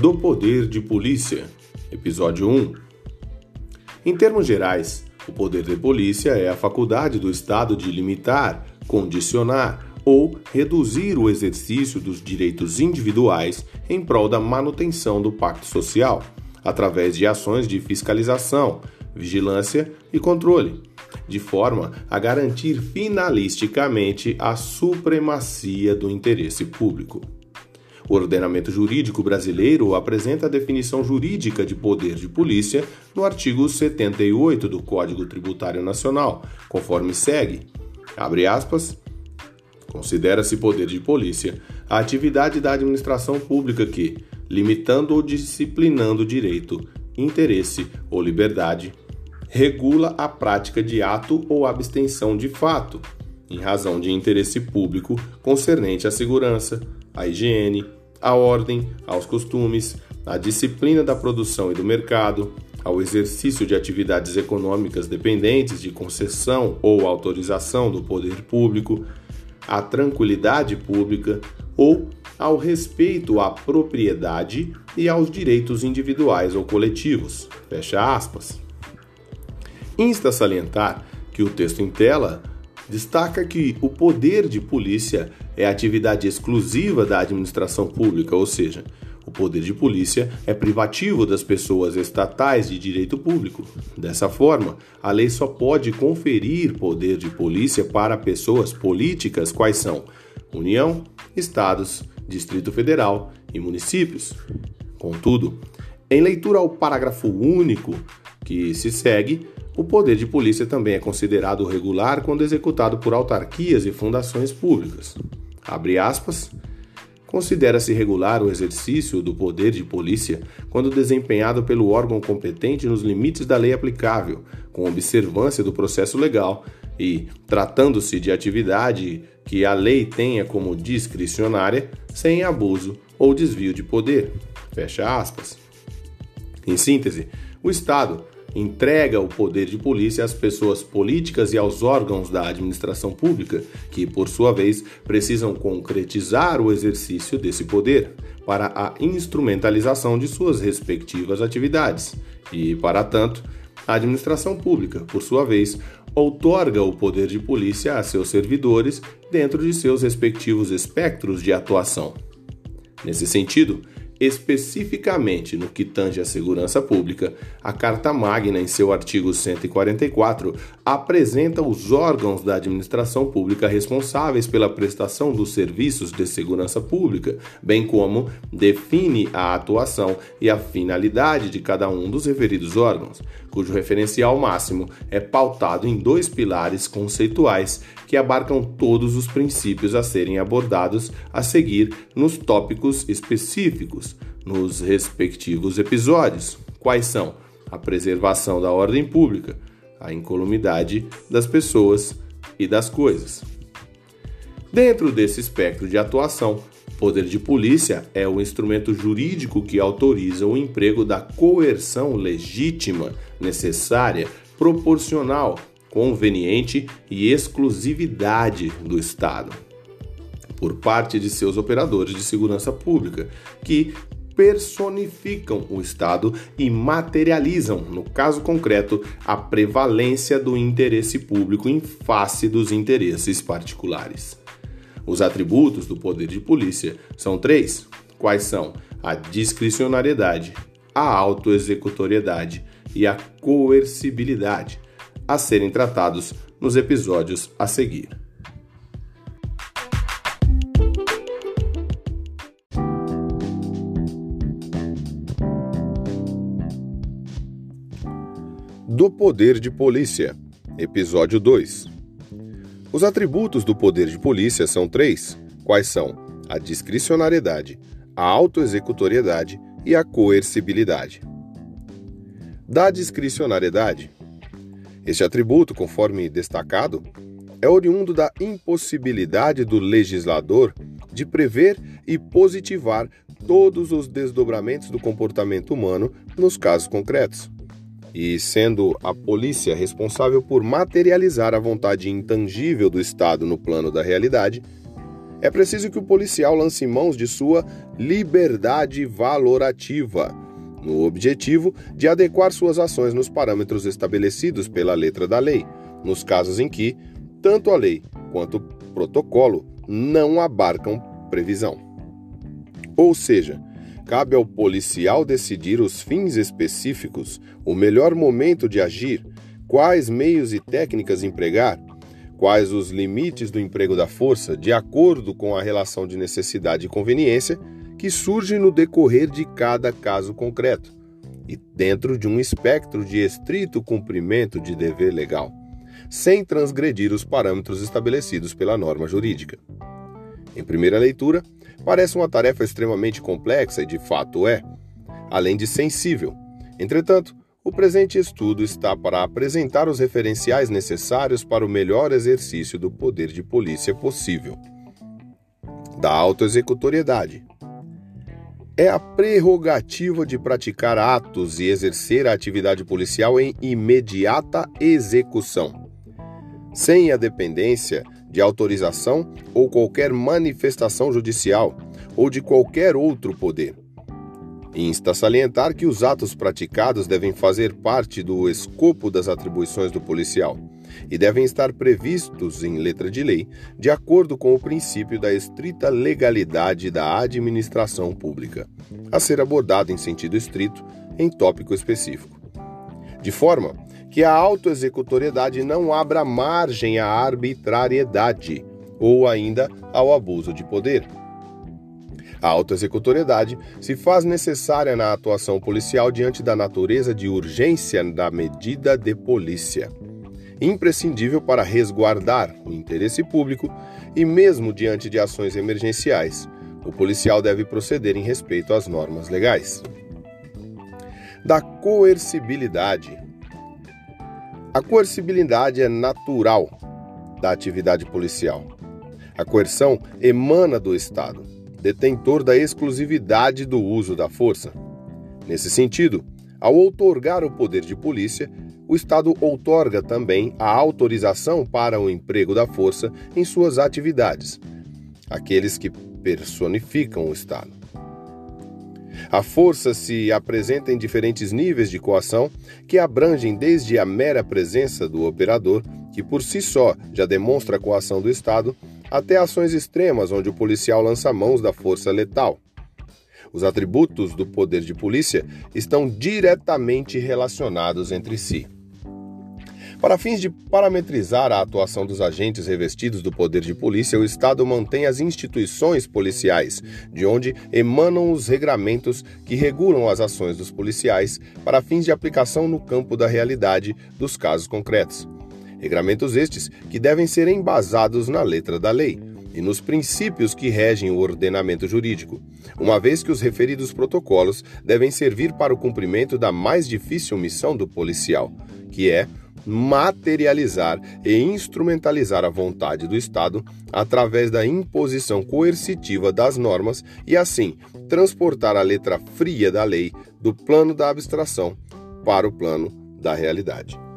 do Poder de Polícia, Episódio 1. Em termos gerais, o poder de polícia é a faculdade do Estado de limitar, condicionar ou reduzir o exercício dos direitos individuais em prol da manutenção do pacto social, através de ações de fiscalização, vigilância e controle, de forma a garantir finalisticamente a supremacia do interesse público. O ordenamento jurídico brasileiro apresenta a definição jurídica de poder de polícia no artigo 78 do Código Tributário Nacional, conforme segue: abre aspas. Considera-se poder de polícia a atividade da administração pública que, limitando ou disciplinando direito, interesse ou liberdade, regula a prática de ato ou abstenção de fato, em razão de interesse público concernente à segurança, à higiene, à ordem, aos costumes, à disciplina da produção e do mercado, ao exercício de atividades econômicas dependentes de concessão ou autorização do poder público, à tranquilidade pública ou ao respeito à propriedade e aos direitos individuais ou coletivos. Fecha aspas. Insta salientar que o texto em tela destaca que o poder de polícia é atividade exclusiva da administração pública, ou seja, o poder de polícia é privativo das pessoas estatais de direito público. Dessa forma, a lei só pode conferir poder de polícia para pessoas políticas quais são União, Estados, Distrito Federal e municípios. Contudo, em leitura ao parágrafo único que se segue, o poder de polícia também é considerado regular quando executado por autarquias e fundações públicas. Abre aspas. Considera-se regular o exercício do poder de polícia quando desempenhado pelo órgão competente nos limites da lei aplicável, com observância do processo legal e, tratando-se de atividade que a lei tenha como discricionária, sem abuso ou desvio de poder. Fecha aspas. Em síntese, o Estado entrega o poder de polícia às pessoas políticas e aos órgãos da administração pública, que, por sua vez, precisam concretizar o exercício desse poder para a instrumentalização de suas respectivas atividades. E, para tanto, a administração pública, por sua vez, outorga o poder de polícia a seus servidores dentro de seus respectivos espectros de atuação. Nesse sentido, Especificamente no que tange à segurança pública, a Carta Magna, em seu artigo 144, apresenta os órgãos da administração pública responsáveis pela prestação dos serviços de segurança pública, bem como define a atuação e a finalidade de cada um dos referidos órgãos, cujo referencial máximo é pautado em dois pilares conceituais que abarcam todos os princípios a serem abordados a seguir nos tópicos específicos, nos respectivos episódios. Quais são? A preservação da ordem pública, a incolumidade das pessoas e das coisas. Dentro desse espectro de atuação, poder de polícia é o instrumento jurídico que autoriza o emprego da coerção legítima, necessária, proporcional conveniente e exclusividade do Estado por parte de seus operadores de segurança pública, que personificam o Estado e materializam, no caso concreto, a prevalência do interesse público em face dos interesses particulares. Os atributos do poder de polícia são três: quais são? A discricionariedade, a autoexecutoriedade e a coercibilidade a serem tratados nos episódios a seguir. Do Poder de Polícia, Episódio 2 Os atributos do poder de polícia são três, quais são a discricionariedade, a autoexecutoriedade e a coercibilidade. Da discricionariedade, este atributo, conforme destacado, é oriundo da impossibilidade do legislador de prever e positivar todos os desdobramentos do comportamento humano nos casos concretos. E sendo a polícia responsável por materializar a vontade intangível do Estado no plano da realidade, é preciso que o policial lance mãos de sua liberdade valorativa, no objetivo de adequar suas ações nos parâmetros estabelecidos pela letra da lei, nos casos em que tanto a lei quanto o protocolo não abarcam previsão. Ou seja, cabe ao policial decidir os fins específicos, o melhor momento de agir, quais meios e técnicas empregar, quais os limites do emprego da força, de acordo com a relação de necessidade e conveniência que surge no decorrer de cada caso concreto, e dentro de um espectro de estrito cumprimento de dever legal, sem transgredir os parâmetros estabelecidos pela norma jurídica. Em primeira leitura, parece uma tarefa extremamente complexa e de fato é, além de sensível. Entretanto, o presente estudo está para apresentar os referenciais necessários para o melhor exercício do poder de polícia possível. Da autoexecutoriedade. É a prerrogativa de praticar atos e exercer a atividade policial em imediata execução, sem a dependência de autorização ou qualquer manifestação judicial ou de qualquer outro poder Insta salientar que os atos praticados devem fazer parte do escopo das atribuições do policial e devem estar previstos em letra de lei, de acordo com o princípio da estrita legalidade da administração pública, a ser abordado em sentido estrito em tópico específico. De forma que a autoexecutoriedade não abra margem à arbitrariedade ou ainda ao abuso de poder a autoexecutoriedade se faz necessária na atuação policial diante da natureza de urgência da medida de polícia, imprescindível para resguardar o interesse público e mesmo diante de ações emergenciais. O policial deve proceder em respeito às normas legais. Da coercibilidade. A coercibilidade é natural da atividade policial. A coerção emana do Estado detentor da exclusividade do uso da força. Nesse sentido, ao outorgar o poder de polícia, o Estado outorga também a autorização para o emprego da força em suas atividades, aqueles que personificam o Estado. A força se apresenta em diferentes níveis de coação que abrangem desde a mera presença do operador, que por si só já demonstra a coação do Estado, até ações extremas onde o policial lança mãos da força letal. Os atributos do poder de polícia estão diretamente relacionados entre si. Para fins de parametrizar a atuação dos agentes revestidos do poder de polícia, o Estado mantém as instituições policiais, de onde emanam os regramentos que regulam as ações dos policiais para fins de aplicação no campo da realidade dos casos concretos. Regramentos estes que devem ser embasados na letra da lei e nos princípios que regem o ordenamento jurídico, uma vez que os referidos protocolos devem servir para o cumprimento da mais difícil missão do policial, que é materializar e instrumentalizar a vontade do Estado através da imposição coercitiva das normas e, assim, transportar a letra fria da lei do plano da abstração para o plano da realidade.